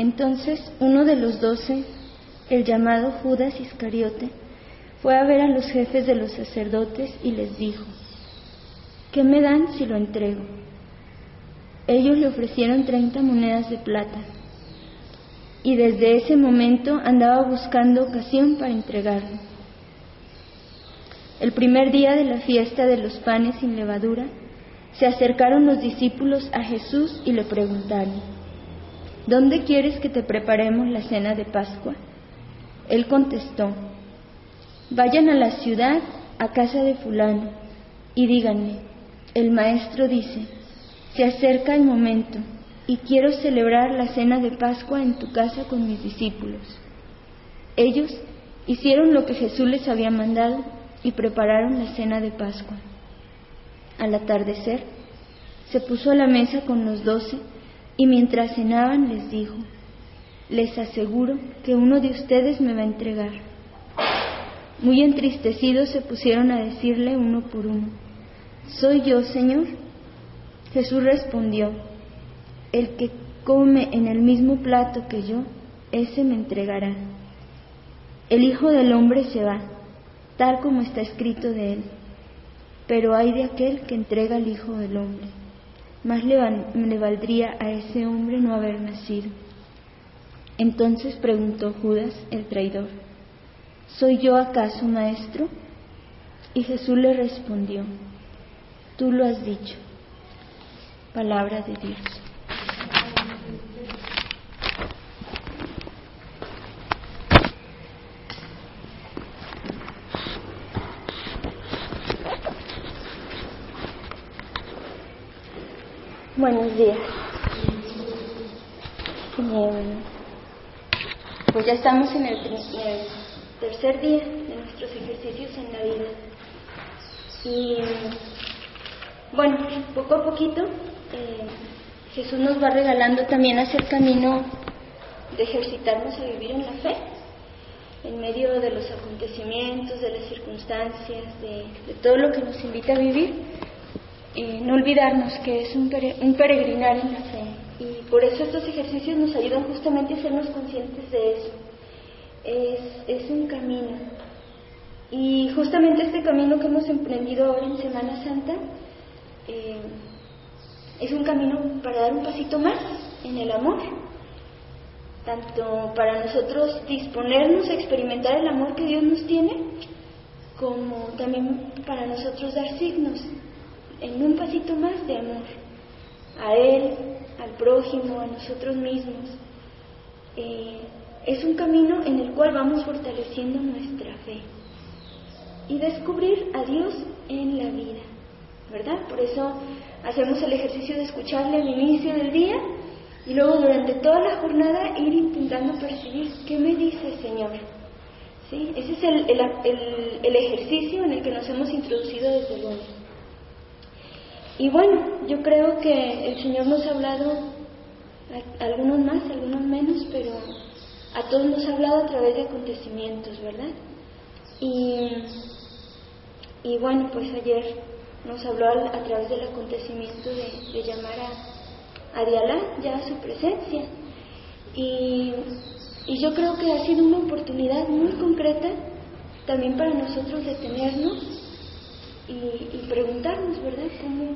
Entonces uno de los doce, el llamado Judas Iscariote, fue a ver a los jefes de los sacerdotes y les dijo, ¿qué me dan si lo entrego? Ellos le ofrecieron treinta monedas de plata y desde ese momento andaba buscando ocasión para entregarlo. El primer día de la fiesta de los panes sin levadura, se acercaron los discípulos a Jesús y le preguntaron, ¿Dónde quieres que te preparemos la cena de Pascua? Él contestó, Vayan a la ciudad, a casa de fulano, y díganle, el maestro dice, se acerca el momento y quiero celebrar la cena de Pascua en tu casa con mis discípulos. Ellos hicieron lo que Jesús les había mandado y prepararon la cena de Pascua. Al atardecer, se puso a la mesa con los doce y mientras cenaban les dijo, les aseguro que uno de ustedes me va a entregar. Muy entristecidos se pusieron a decirle uno por uno, ¿soy yo, Señor? Jesús respondió, el que come en el mismo plato que yo, ese me entregará. El Hijo del Hombre se va, tal como está escrito de él, pero hay de aquel que entrega al Hijo del Hombre. Más le, le valdría a ese hombre no haber nacido. Entonces preguntó Judas, el traidor, ¿soy yo acaso maestro? Y Jesús le respondió, tú lo has dicho. Palabra de Dios. Buenos días. Pues ya estamos en el, tercer día de nuestros ejercicios en la vida. Y bueno, poco a poquito eh, Jesús nos va regalando también hacer camino de ejercitarnos a vivir en la fe, en medio de los acontecimientos, de las circunstancias, de todo lo que nos invita a vivir no olvidarnos que es un, peregrinar en la fe. Y por eso estos ejercicios nos ayudan justamente a sernos conscientes de eso. Es, un camino. Y justamente este camino que hemos emprendido ahora en Semana Santa eh, es un camino para dar un pasito más en el amor. Tanto para nosotros disponernos a experimentar el amor que Dios nos tiene, como también para nosotros dar signos en un pasito más de amor a Él, al prójimo, a nosotros mismos. Eh, es un camino en el cual vamos fortaleciendo nuestra fe y descubrir a Dios en la vida, ¿verdad? Por eso hacemos el ejercicio de escucharle al inicio del día y luego durante toda la jornada ir intentando percibir qué me dice el Señor. ¿Sí? Ese es el, el, el ejercicio en el que nos hemos introducido desde luego. Y bueno, yo creo que el Señor nos ha hablado, algunos más, algunos menos, pero a todos nos ha hablado a través de acontecimientos, ¿verdad? Y, y bueno, pues ayer nos habló a, través del acontecimiento de, llamar a, a ya a su presencia. Y, y yo creo que ha sido una oportunidad muy concreta también para nosotros detenernos y, preguntarnos, ¿verdad?,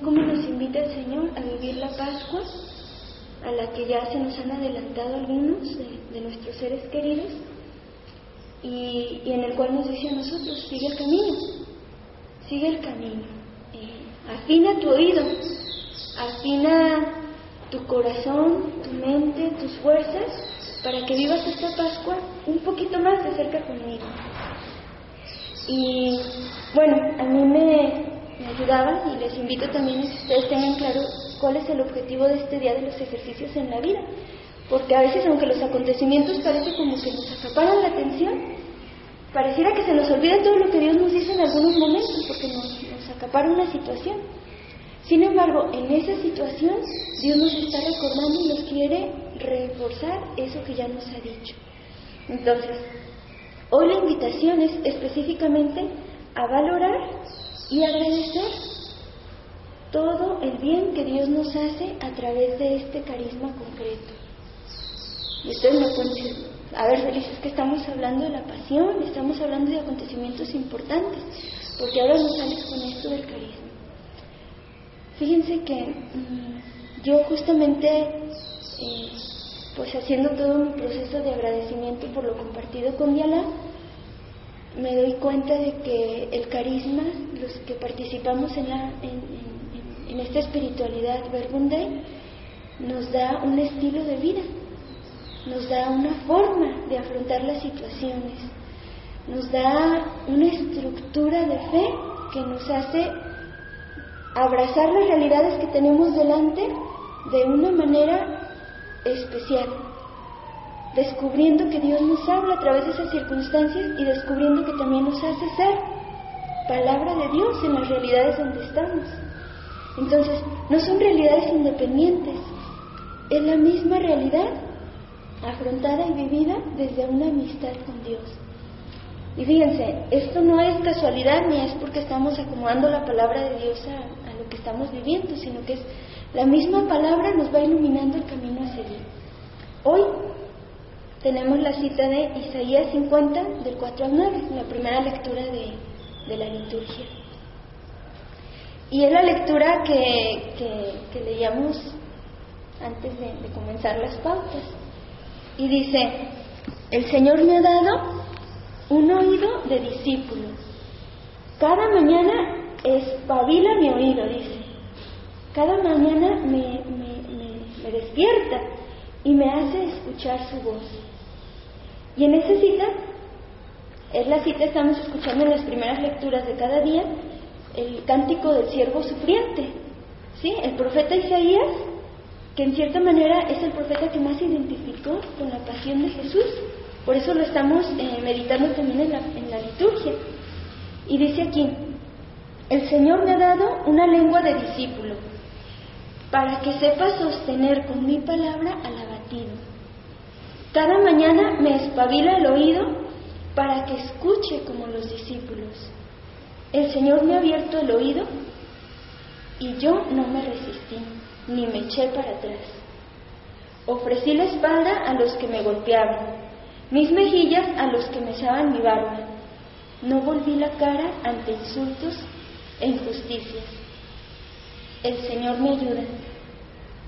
¿Cómo, nos invita el Señor a vivir la Pascua, a la que ya se nos han adelantado algunos de, nuestros seres queridos, y, en el cual nos dice a nosotros, sigue el camino, sigue el camino, eh, afina tu oído, afina tu corazón, tu mente, tus fuerzas, para que vivas esta Pascua un poquito más de cerca conmigo. Y bueno, a mí me, ayudaba y les invito también a que ustedes tengan claro cuál es el objetivo de este día de los ejercicios en la vida. Porque a veces, aunque los acontecimientos parece como que nos acaparan la atención, pareciera que se nos olvida todo lo que Dios nos dice en algunos momentos, porque nos, nos acapara una situación. Sin embargo, en esa situación, Dios nos está recordando y nos quiere reforzar eso que ya nos ha dicho. Entonces, Hoy la invitación es específicamente a valorar y agradecer todo el bien que Dios nos hace a través de este carisma concreto. Y ustedes me pueden decir, a ver, Feliz, es que estamos hablando de la pasión, estamos hablando de acontecimientos importantes, porque ahora nos sales con esto del carisma. Fíjense que mm, yo justamente, eh, pues haciendo todo mi proceso de agradecimiento por lo compartido con Diana, me doy cuenta de que el carisma, los que participamos en, la, en, esta espiritualidad Verbunday, nos da un estilo de vida, nos da una forma de afrontar las situaciones, nos da una estructura de fe que nos hace abrazar las realidades que tenemos delante de una manera especial, descubriendo que Dios nos habla a través de esas circunstancias y descubriendo que también nos hace ser palabra de Dios en las realidades donde estamos. Entonces, no son realidades independientes, es la misma realidad afrontada y vivida desde una amistad con Dios. Y fíjense, esto no es casualidad ni es porque estamos acomodando la palabra de Dios a, lo que estamos viviendo, sino que es la misma palabra nos va iluminando el camino a seguir. Hoy tenemos la cita de Isaías 50, del 4 al 9, la primera lectura de, la liturgia. Y es la lectura que, que, leíamos antes de, de comenzar las pautas. Y dice, el Señor me ha dado un oído de discípulo. Cada mañana espabila mi oído, dice. Cada mañana me, me, despierta y me hace escuchar su voz. Y en esa cita, es la cita, estamos escuchando en las primeras lecturas de cada día, el cántico del siervo sufriente. ¿Sí? El profeta Isaías, que en cierta manera es el profeta que más se identificó con la pasión de Jesús. Por eso lo estamos eh, meditando también en la, en la liturgia. Y dice aquí, el Señor me ha dado una lengua de discípulo, para que sepa sostener con mi palabra al abatido. Cada mañana me espabila el oído para que escuche como los discípulos. El Señor me ha abierto el oído y yo no me resistí, ni me eché para atrás. Ofrecí la espalda a los que me golpeaban mis mejillas a los que me echaban mi barba. No volví la cara ante insultos e injusticias. El Señor me ayuda.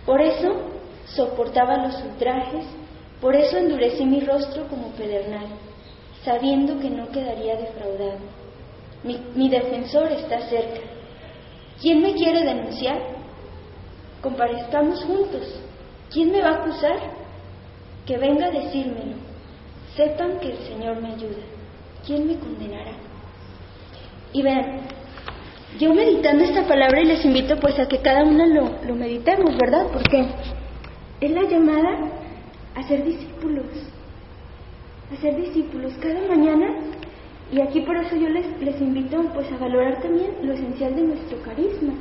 Por eso soportaba los ultrajes, por eso endurecí mi rostro como pedernal, sabiendo que no quedaría defraudado. Mi, defensor está cerca. ¿Quién me quiere denunciar? Comparezcamos juntos. ¿Quién me va a acusar? Que venga a decírmelo sepan que el Señor me ayuda. ¿Quién me condenará? Y vean, yo meditando esta palabra y les invito pues a que cada uno lo, lo meditemos, ¿verdad? Porque es la llamada a ser discípulos, a ser discípulos cada mañana. Y aquí por eso yo les, les invito pues a valorar también lo esencial de nuestro carisma.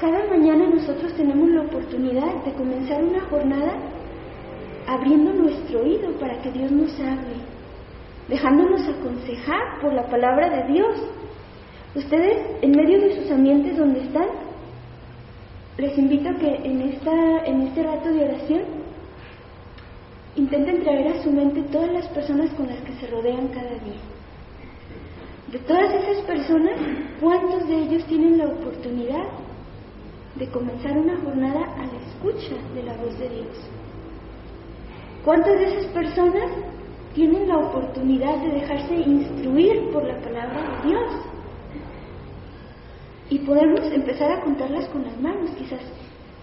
Cada mañana nosotros tenemos la oportunidad de comenzar una jornada abriendo nuestro oído para que Dios nos hable, dejándonos aconsejar por la palabra de Dios. Ustedes, en medio de sus ambientes donde están, les invito a que en, esta, en este rato de oración intenten traer a su mente todas las personas con las que se rodean cada día. De todas esas personas, ¿cuántos de ellos tienen la oportunidad de comenzar una jornada a la escucha de la voz de Dios? ¿Cuántas de esas personas tienen la oportunidad de dejarse instruir por la palabra de Dios? Y podemos empezar a contarlas con las manos, quizás.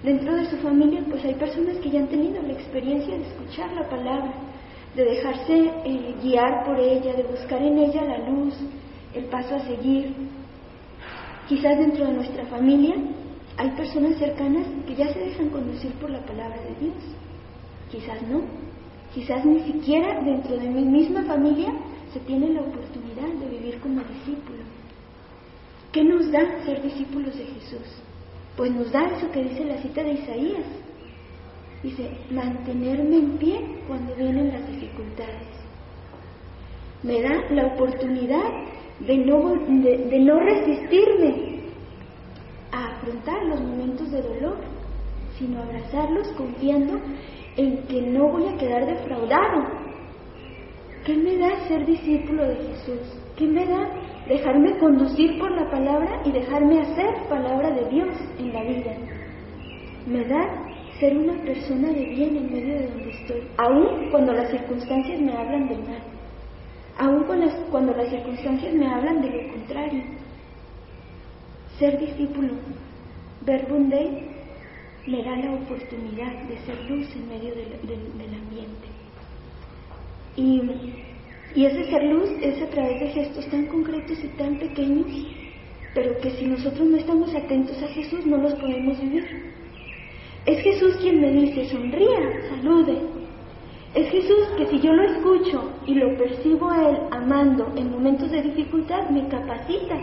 Dentro de su familia, pues hay personas que ya han tenido la experiencia de escuchar la palabra, de dejarse eh, guiar por ella, de buscar en ella la luz, el paso a seguir. Quizás dentro de nuestra familia hay personas cercanas que ya se dejan conducir por la palabra de Dios. Quizás no. Quizás ni siquiera dentro de mi misma familia se tiene la oportunidad de vivir como discípulo. ¿Qué nos da ser discípulos de Jesús? Pues nos da eso que dice la cita de Isaías. Dice, mantenerme en pie cuando vienen las dificultades. Me da la oportunidad de no, de no resistirme a afrontar los momentos de dolor, sino abrazarlos confiando en que no voy a quedar defraudado. ¿Qué me da ser discípulo de Jesús? ¿Qué me da dejarme conducir por la palabra y dejarme hacer palabra de Dios en la vida? Me da ser una persona de bien en medio de donde estoy, aun cuando las circunstancias me hablan del mal, aun cuando las circunstancias me hablan de lo contrario. Ser discípulo, Verbum Dei, me da la oportunidad de ser luz en medio del, ambiente. Y, y ese ser luz es a través de gestos tan concretos y tan pequeños, pero que si nosotros no estamos atentos a Jesús no los podemos vivir. Es Jesús quien me dice, sonría, salude. Es Jesús que si yo lo escucho y lo percibo a Él amando en momentos de dificultad, me capacita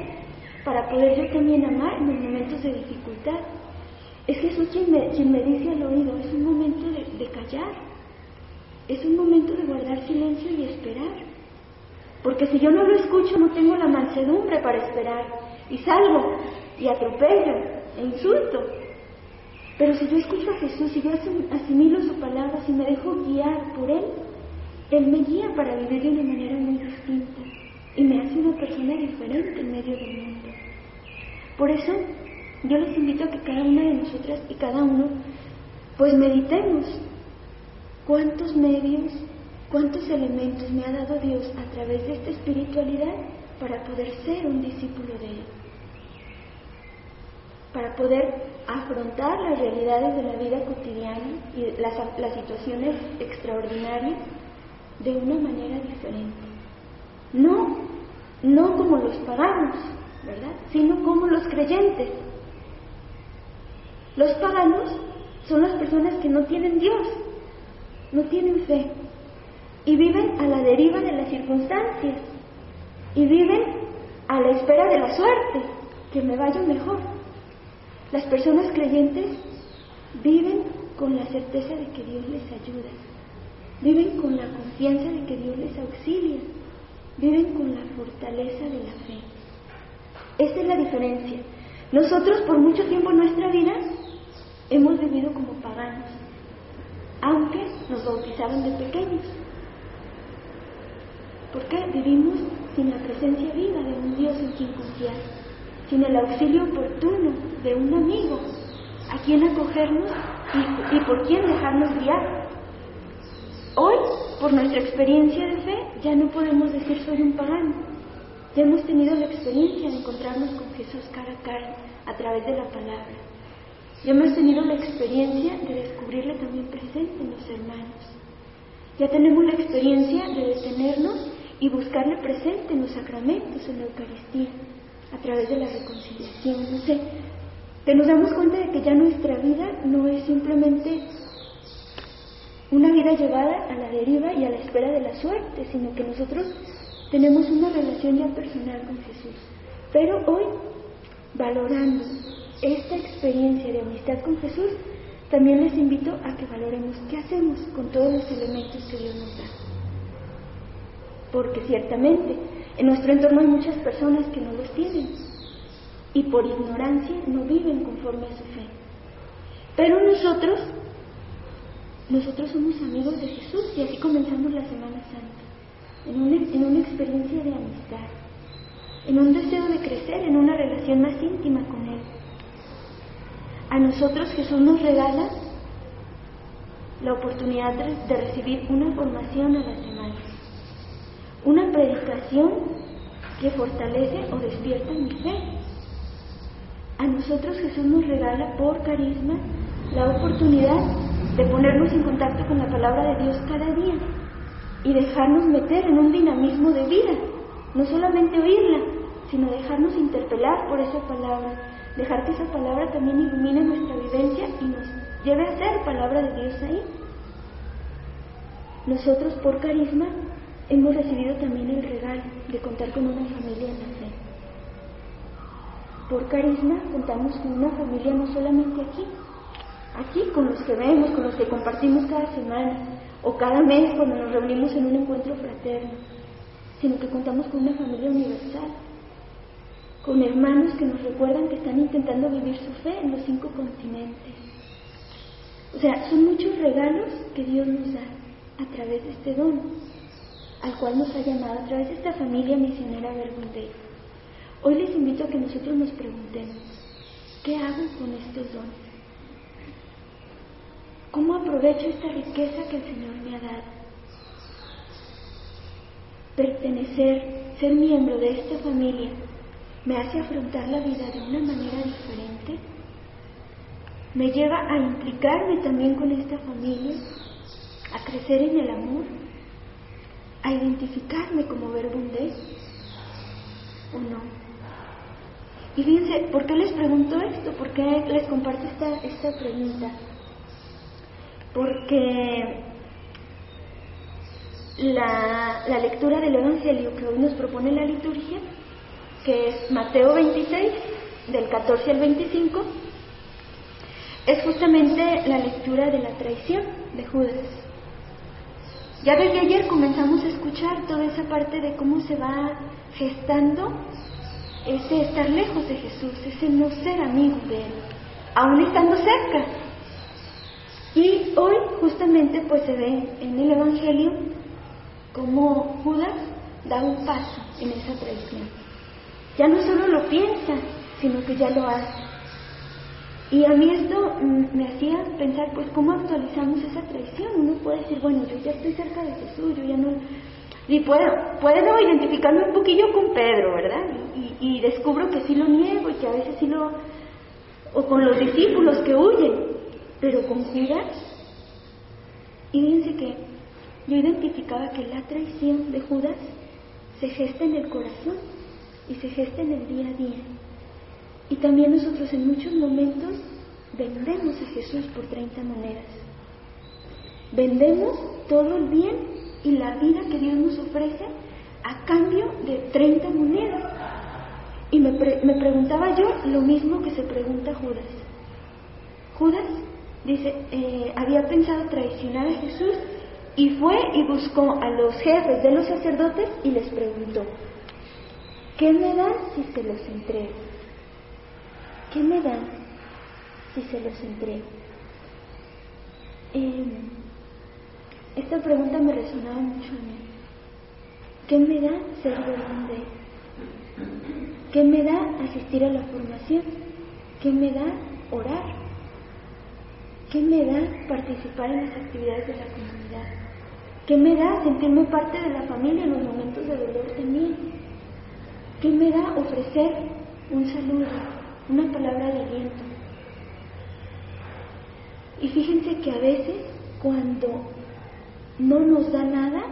para poder yo también amar en los momentos de dificultad. Es Jesús quien me, quien me dice al oído, es un momento de, de callar, es un momento de guardar silencio y esperar. Porque si yo no lo escucho, no tengo la mansedumbre para esperar. Y salgo y atropello e insulto. Pero si yo escucho a Jesús y yo asimilo su palabra, si me dejo guiar por Él, Él me guía para vivir de una manera muy distinta y me hace una persona diferente en medio del mundo. Por eso yo les invito a que cada una de nosotras y cada uno pues meditemos cuántos medios, cuántos elementos me ha dado Dios a través de esta espiritualidad para poder ser un discípulo de Él, para poder afrontar las realidades de la vida cotidiana y las, situaciones extraordinarias de una manera diferente. No, no como los paganos, ¿verdad? Sino como los creyentes. Los paganos son las personas que no tienen Dios, no tienen fe y viven a la deriva de las circunstancias y viven a la espera de la suerte, que me vaya mejor. Las personas creyentes viven con la certeza de que Dios les ayuda, viven con la confianza de que Dios les auxilia viven con la fortaleza de la fe. Esa es la diferencia. Nosotros por mucho tiempo en nuestra vida hemos vivido como paganos, aunque nos bautizaron de pequeños. Porque vivimos sin la presencia viva de un Dios en quien confiar, sin el auxilio oportuno de un amigo a quien acogernos y, por quien dejarnos guiar. Hoy, por nuestra experiencia de fe, ya no podemos decir soy un pagano. Ya hemos tenido la experiencia de encontrarnos con Jesús cara a cara a través de la palabra. Ya hemos tenido la experiencia de descubrirle también presente en los hermanos. Ya tenemos la experiencia de detenernos y buscarle presente en los sacramentos, en la Eucaristía, a través de la reconciliación. No sé, que nos damos cuenta de que ya nuestra vida no es simplemente una vida llevada a la deriva y a la espera de la suerte, sino que nosotros tenemos una relación ya personal con Jesús. Pero hoy, valorando esta experiencia de amistad con Jesús, también les invito a que valoremos qué hacemos con todos los elementos que Dios nos da. Porque ciertamente en nuestro entorno hay muchas personas que no los tienen y por ignorancia no viven conforme a su fe. Pero nosotros nosotros somos amigos de Jesús y así comenzamos la Semana Santa, en una, en una experiencia de amistad, en un deseo de crecer, en una relación más íntima con Él. A nosotros Jesús nos regala la oportunidad de, recibir una formación a la semana, una predicación que fortalece o despierta mi fe. A nosotros Jesús nos regala por carisma la oportunidad de ponernos en contacto con la palabra de Dios cada día y dejarnos meter en un dinamismo de vida, no solamente oírla, sino dejarnos interpelar por esa palabra, dejar que esa palabra también ilumine nuestra vivencia y nos lleve a ser palabra de Dios ahí. Nosotros por carisma hemos recibido también el regalo de contar con una familia en la fe. Por carisma contamos con una familia no solamente aquí, aquí con los que vemos, con los que compartimos cada semana o cada mes cuando nos reunimos en un encuentro fraterno, sino que contamos con una familia universal, con hermanos que nos recuerdan que están intentando vivir su fe en los cinco continentes. O sea, son muchos regalos que Dios nos da a través de este don, al cual nos ha llamado a través de esta familia misionera Verbundey. Hoy les invito a que nosotros nos preguntemos, ¿qué hago con estos dones? ¿Cómo aprovecho esta riqueza que el Señor me ha dado? Pertenecer, ser miembro de esta familia, me hace afrontar la vida de una manera diferente. Me lleva a implicarme también con esta familia, a crecer en el amor, a identificarme como verbundé o no. Y fíjense, ¿por qué les pregunto esto? ¿Por qué les comparto esta, esta pregunta? Porque la, la, lectura del Evangelio que hoy nos propone la liturgia, que es Mateo 26, del 14 al 25, es justamente la lectura de la traición de Judas. Ya desde ayer comenzamos a escuchar toda esa parte de cómo se va gestando ese estar lejos de Jesús, ese no ser amigo de Él, aún estando cerca. Y hoy justamente pues se ve en el Evangelio como Judas da un paso en esa traición. Ya no solo lo piensa, sino que ya lo hace. Y a mí esto mm, me hacía pensar, pues, ¿cómo actualizamos esa traición? Uno puede decir, bueno, yo ya estoy cerca de Jesús, yo ya no y puedo, puedo identificarme un poquillo con Pedro, ¿verdad? Y, descubro que sí lo niego y que a veces sí lo... o con los discípulos que huyen, pero con Judas. Y fíjense que yo identificaba que la traición de Judas se gesta en el corazón y se gesta en el día a día. Y también nosotros en muchos momentos vendemos a Jesús por 30 monedas. Vendemos todo el bien y la vida que Dios nos ofrece a cambio de 30 monedas. Y me, me preguntaba yo lo mismo que se pregunta Judas. Judas dice, eh, había pensado traicionar a Jesús y fue y buscó a los jefes de los sacerdotes y les preguntó, ¿qué me dan si se los entrego? ¿Qué me dan si se los entrego? Eh, esta pregunta me resonaba mucho a mí. ¿Qué me da ser grande? ¿Qué me da asistir a la formación? ¿Qué me da orar? ¿Qué me da participar en las actividades de la comunidad? ¿Qué me da sentirme parte de la familia en los momentos de dolor también? ¿Qué me da ofrecer un saludo, una palabra de aliento? Y fíjense que a veces cuando no nos da nada,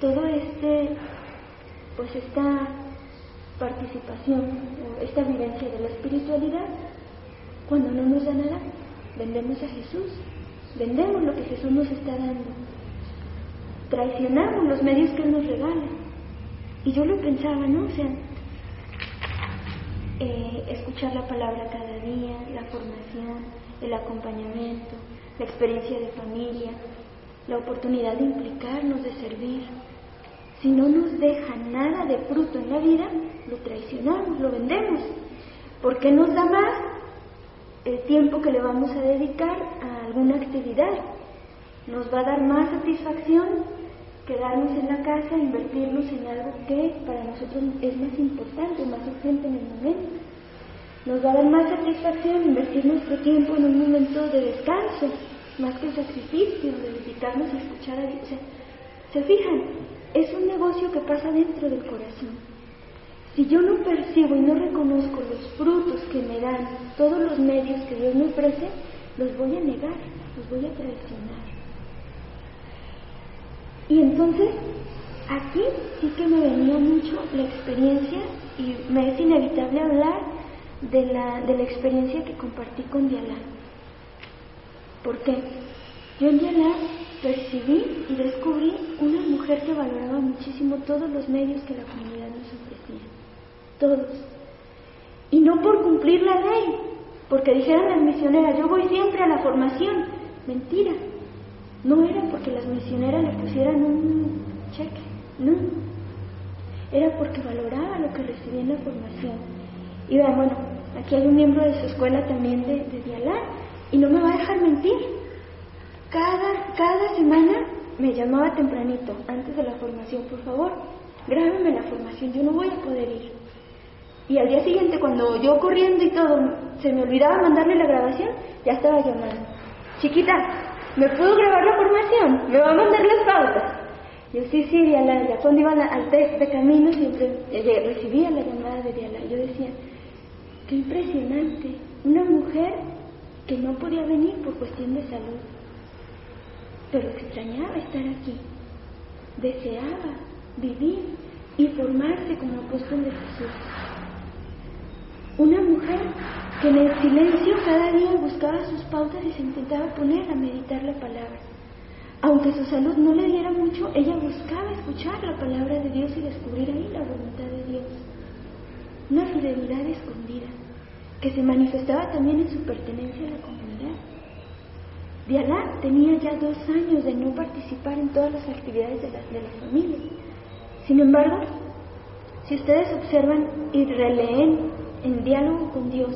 todo este, pues esta participación esta vivencia de la espiritualidad, cuando no nos da nada, vendemos a Jesús, vendemos lo que Jesús nos está dando, traicionamos los medios que Él nos regala. Y yo lo pensaba, ¿no? O sea, eh, escuchar la palabra cada día, la formación, el acompañamiento, la experiencia de familia, la oportunidad de implicarnos, de servir. Si no nos deja nada de fruto en la vida, lo traicionamos, lo vendemos, porque nos da más el tiempo que le vamos a dedicar a alguna actividad. Nos va a dar más satisfacción quedarnos en la casa, invertirnos en algo que para nosotros es más importante, más urgente en el momento. Nos va a dar más satisfacción invertir nuestro tiempo en un momento de descanso, más que sacrificio, de dedicarnos a escuchar a Dios. ¿Se fijan? Es un negocio que pasa dentro del corazón. Si yo no percibo y no reconozco los frutos que me dan todos los medios que Dios me ofrece, los voy a negar, los voy a traicionar. Y entonces, aquí sí que me venía mucho la experiencia y me es inevitable hablar de la, de la experiencia que compartí con Diana. ¿Por qué? Yo en Yalá percibí y descubrí una mujer que valoraba muchísimo todos los medios que la comunidad nos ofrecía. Todos. Y no por cumplir la ley, porque dijeran las misioneras, yo voy siempre a la formación. Mentira. No era porque las misioneras le pusieran un cheque, no. Era porque valoraba lo que recibía en la formación. Y bueno, aquí hay un miembro de su escuela también de, de Dialá, y no me va a dejar mentir. Cada, cada semana me llamaba tempranito, antes de la formación, por favor, grábeme la formación, yo no voy a poder ir. Y al día siguiente, cuando yo corriendo y todo, se me olvidaba mandarle la grabación, ya estaba llamando. Chiquita, ¿me puedo grabar la formación? ¿Me va a mandar las pautas? Yo sí, sí, Diala, ya cuando iba al test de camino siempre eh, recibía la llamada de Diala. Yo decía, qué impresionante, una mujer que no podía venir por cuestión de salud, pero extrañaba estar aquí, deseaba vivir y formarse como apóstol de Jesús. Una mujer que en el silencio cada día buscaba sus pautas y se intentaba poner a meditar la palabra. Aunque su salud no le diera mucho, ella buscaba escuchar la palabra de Dios y descubrir ahí la voluntad de Dios. Una fidelidad escondida que se manifestaba también en su pertenencia a la comunidad. Diana tenía ya dos años de no participar en todas las actividades de la, de la familia. Sin embargo, si ustedes observan y releen en diálogo con Dios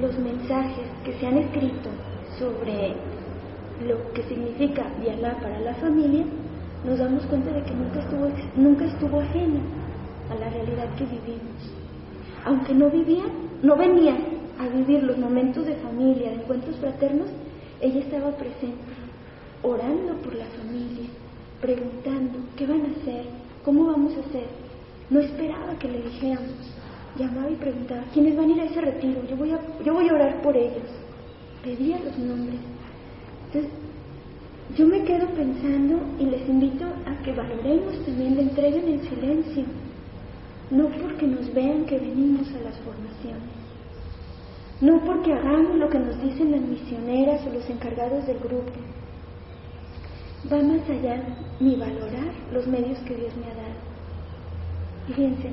los mensajes que se han escrito sobre lo que significa Dialá para la familia, nos damos cuenta de que nunca estuvo, nunca estuvo ajena a la realidad que vivimos. Aunque no vivía, no venía a vivir los momentos de familia, de encuentros fraternos, ella estaba presente, orando por la familia, preguntando qué van a hacer, cómo vamos a hacer. No esperaba que le dijéramos, llamaba y preguntaba, ¿quiénes van a ir a ese retiro? Yo voy a, yo voy a orar por ellos. Pedía los nombres. Entonces, yo me quedo pensando y les invito a que valoremos también la entrega en el silencio, no porque nos vean que venimos a las formaciones, no porque hagamos lo que nos dicen las misioneras o los encargados del grupo. Va más allá mi valorar los medios que Dios me ha dado. Fíjense,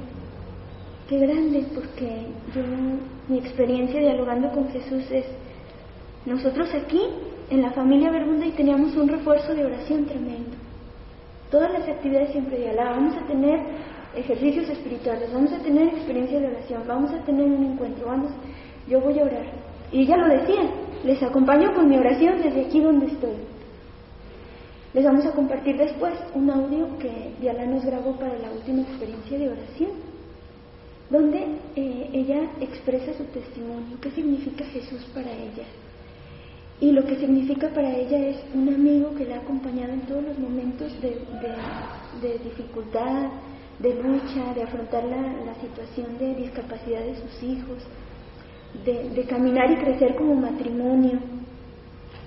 qué grande, porque yo, mi experiencia dialogando con Jesús es, nosotros aquí, en la familia y teníamos un refuerzo de oración tremendo. Todas las actividades siempre dialogábamos, vamos a tener ejercicios espirituales, vamos a tener experiencia de oración, vamos a tener un encuentro, vamos, yo voy a orar. Y ella lo decía, les acompaño con mi oración desde aquí donde estoy. Les vamos a compartir después un audio que Diana nos grabó para la última experiencia de oración, donde eh, ella expresa su testimonio, qué significa Jesús para ella. Y lo que significa para ella es un amigo que la ha acompañado en todos los momentos de, dificultad, de lucha, de afrontar la situación de discapacidad de sus hijos, de, caminar y crecer como matrimonio.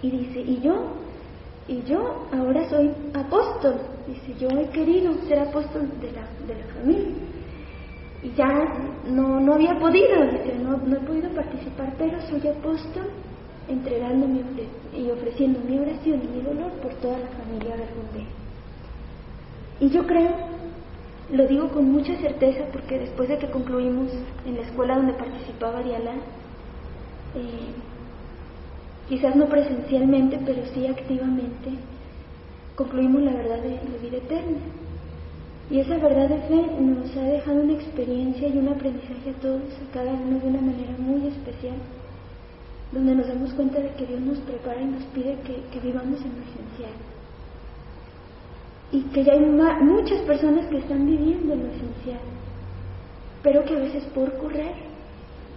Y dice, y yo, y yo ahora soy apóstol. Dice, yo he querido ser apóstol de la, de la familia. Y ya no, no había podido, no, no he podido participar, pero soy apóstol entregándome y ofreciendo mi oración y mi dolor por toda la familia Bergunde. Y yo creo lo digo con mucha certeza porque después de que concluimos en la escuela donde participaba Diala, eh, quizás no presencialmente, pero sí activamente, concluimos la verdad de la vida eterna. Y esa verdad de fe nos ha dejado una experiencia y un aprendizaje a todos, a cada uno de una manera muy especial, donde nos damos cuenta de que Dios nos prepara y nos pide que, que vivamos en lo esencial y que ya hay muchas personas que están viviendo lo esencial, pero que a veces por correr,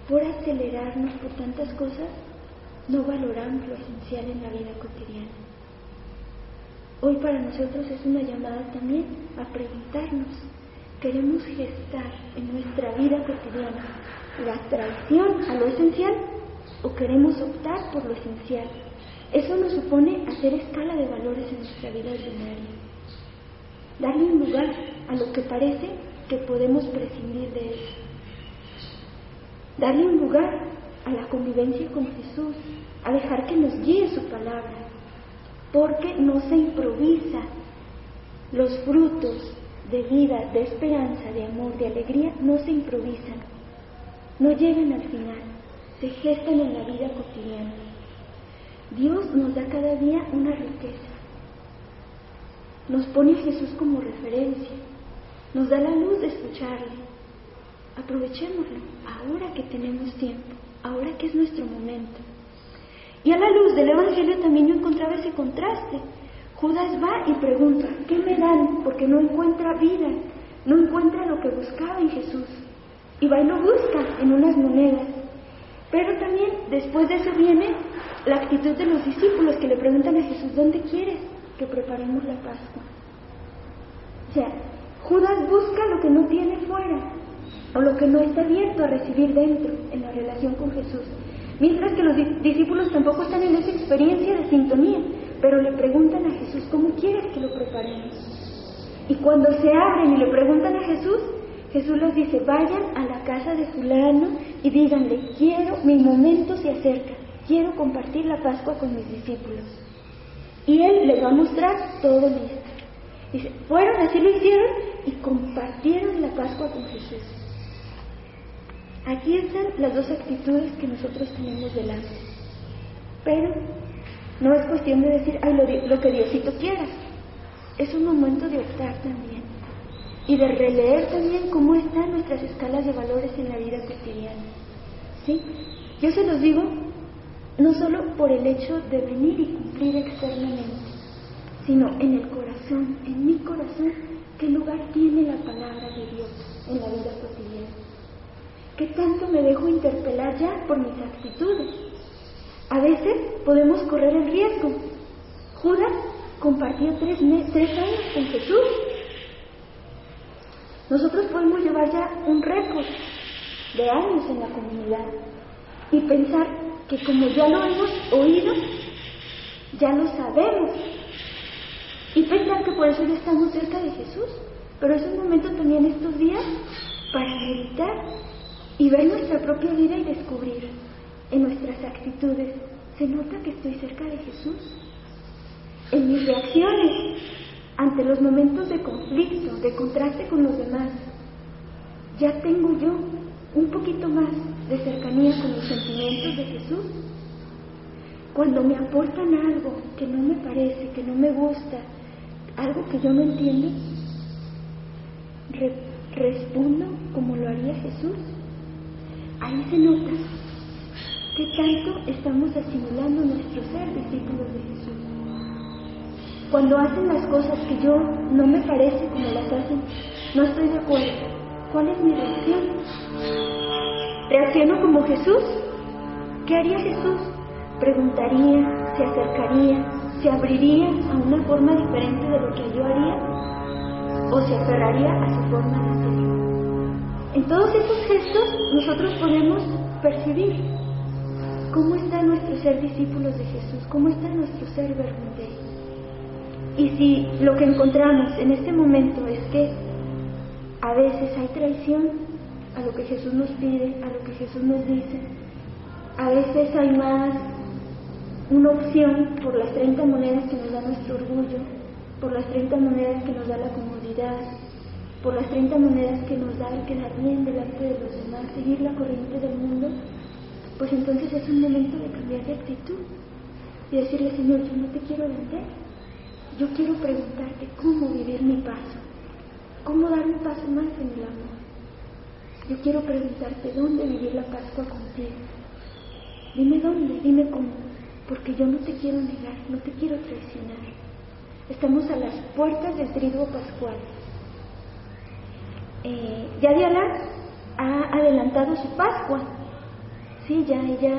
por acelerarnos por tantas cosas, no valoramos lo esencial en la vida cotidiana. Hoy para nosotros es una llamada también a preguntarnos, ¿queremos gestar en nuestra vida cotidiana la traición a lo esencial o queremos optar por lo esencial? Eso nos supone hacer escala de valores en nuestra vida ordinaria darle un lugar a lo que parece que podemos prescindir de él. Darle un lugar a la convivencia con Jesús, a dejar que nos guíe su palabra, porque no se improvisa. Los frutos de vida, de esperanza, de amor, de alegría, no se improvisan, no llegan al final, se gestan en la vida cotidiana. Dios nos da cada día una riqueza nos pone a Jesús como referencia, nos da la luz de escucharle. Aprovechémoslo ahora que tenemos tiempo, ahora que es nuestro momento. Y a la luz del Evangelio también yo encontraba ese contraste. Judas va y pregunta, ¿qué me dan? Porque no encuentra vida, no encuentra lo que buscaba en Jesús. Y va y lo busca en unas monedas. Pero también después de eso viene la actitud de los discípulos que le preguntan a Jesús, ¿dónde quieres que preparemos la Pascua? O sea, Judas busca lo que no tiene fuera o lo que no está abierto a recibir dentro en la relación con Jesús. Mientras que los discípulos tampoco están en esa experiencia de sintonía, pero le preguntan a Jesús, ¿cómo quieres que lo preparemos? Y cuando se abren y le preguntan a Jesús, Jesús les dice, vayan a la casa de fulano y díganle, quiero, mi momento se acerca, quiero compartir la Pascua con mis discípulos. Y Él les va a mostrar todo listo. Dice, fueron, así lo hicieron y compartieron la Pascua con Jesús. Aquí están las dos actitudes que nosotros tenemos delante. Pero no es cuestión de decir, ay, lo, que Diosito quiera. Es un momento de optar también. Y de releer también cómo están nuestras escalas de valores en la vida cotidiana. ¿Sí? Yo se los digo no solo por el hecho de venir y cumplir externamente, sino en el corazón, en mi corazón, qué lugar tiene la palabra de Dios en la vida cotidiana. ¿Qué tanto me dejo interpelar ya por mis actitudes? A veces podemos correr el riesgo. Judas compartió tres, años con Jesús. Nosotros podemos llevar ya un récord de años en la comunidad y pensar que como ya lo hemos oído, ya lo sabemos. Y pensar que por eso ya estamos cerca de Jesús. Pero es un momento también estos días para meditar y ver nuestra propia vida y descubrir en nuestras actitudes, ¿se nota que estoy cerca de Jesús? En mis reacciones ante los momentos de conflicto, de contraste con los demás, ya tengo yo un poquito más de cercanía con los sentimientos de Jesús. Cuando me aportan algo que no me parece, que no me gusta, algo que yo no entiendo, respondo como lo haría Jesús. Ahí se nota que tanto estamos asimilando nuestro ser discípulos de Jesús. Cuando hacen las cosas que yo no me parece como las hacen, no estoy de acuerdo. ¿Cuál es mi reacción? ¿Reacciono como Jesús? ¿Qué haría Jesús? ¿Preguntaría, se acercaría, se abriría a una forma diferente de lo que yo haría? ¿O se aferraría a su forma de ser? En todos esos gestos nosotros podemos percibir cómo está nuestro ser discípulos de Jesús, cómo está nuestro ser verdaderamente. Y si lo que encontramos en este momento es que a veces hay traición a lo que Jesús nos pide, a lo que Jesús nos dice, a veces hay más una opción por las 30 monedas que nos da nuestro orgullo, por las 30 monedas que nos da la comodidad, por las 30 monedas que nos da el quedar bien delante de los demás, seguir la corriente del mundo, pues entonces es un momento de cambiar de actitud y decirle, Señor, yo no te quiero vender, yo quiero preguntarte cómo vivir mi paso, cómo dar un paso más en el amor. Yo quiero preguntarte dónde vivir la Pascua contigo. Dime dónde, dime cómo, porque yo no te quiero negar, no te quiero traicionar. Estamos a las puertas del trigo pascual eh, ya Diana ha adelantado su Pascua. Sí, ya ella,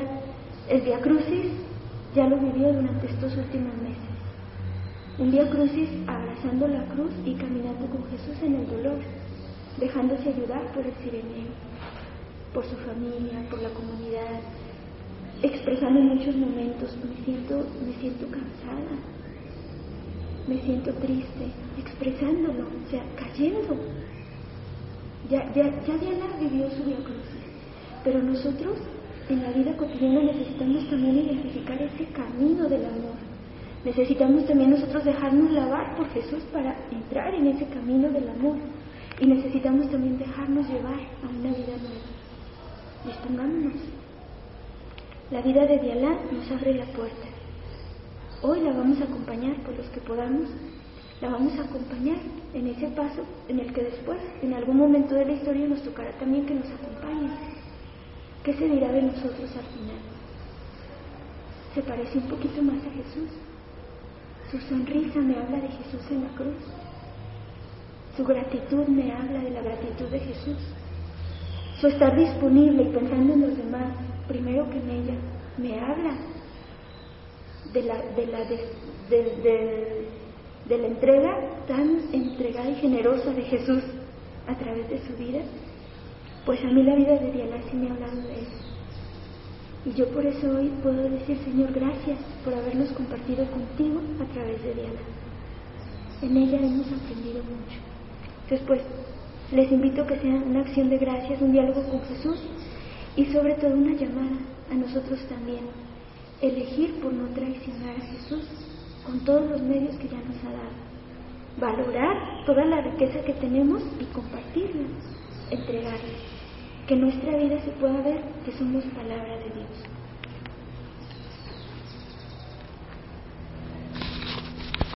el Día Crucis, ya lo vivió durante estos últimos meses. Un Día Crucis abrazando la cruz y caminando con Jesús en el dolor, dejándose ayudar por el sireneo, por su familia, por la comunidad, expresando en muchos momentos, me siento, me siento cansada, me siento triste, expresándolo, o sea, cayendo, ya, ya, ya Diana vivió su diagnóstico, pero nosotros en la vida cotidiana necesitamos también identificar ese camino del amor. Necesitamos también nosotros dejarnos lavar por Jesús para entrar en ese camino del amor. Y necesitamos también dejarnos llevar a una vida nueva. Dispongámonos. La vida de Dialá nos abre la puerta. Hoy la vamos a acompañar por los que podamos la vamos a acompañar en ese paso en el que después, en algún momento de la historia, nos tocará también que nos acompañe. ¿Qué se dirá de nosotros al final? se parece un poquito más a Jesús. Su sonrisa me habla de Jesús en la cruz. Su gratitud me habla de la gratitud de Jesús. Su estar disponible y pensando en los demás, primero que en ella, me habla de la, de la, de la entrega tan entregada y generosa de Jesús a través de su vida. Pues a mí la vida de Diana sí me ha hablado de eso. Y yo por eso hoy puedo decir, Señor, gracias por habernos compartido contigo a través de Diana. En ella hemos aprendido mucho. Después, les invito a que sea una acción de gracias, un diálogo con Jesús y sobre todo una llamada a nosotros también. Elegir por no traicionar a Jesús con todos los medios que ya nos ha dado. Valorar toda la riqueza que tenemos y compartirla, entregarla que nuestra vida se pueda ver que somos palabra de Dios.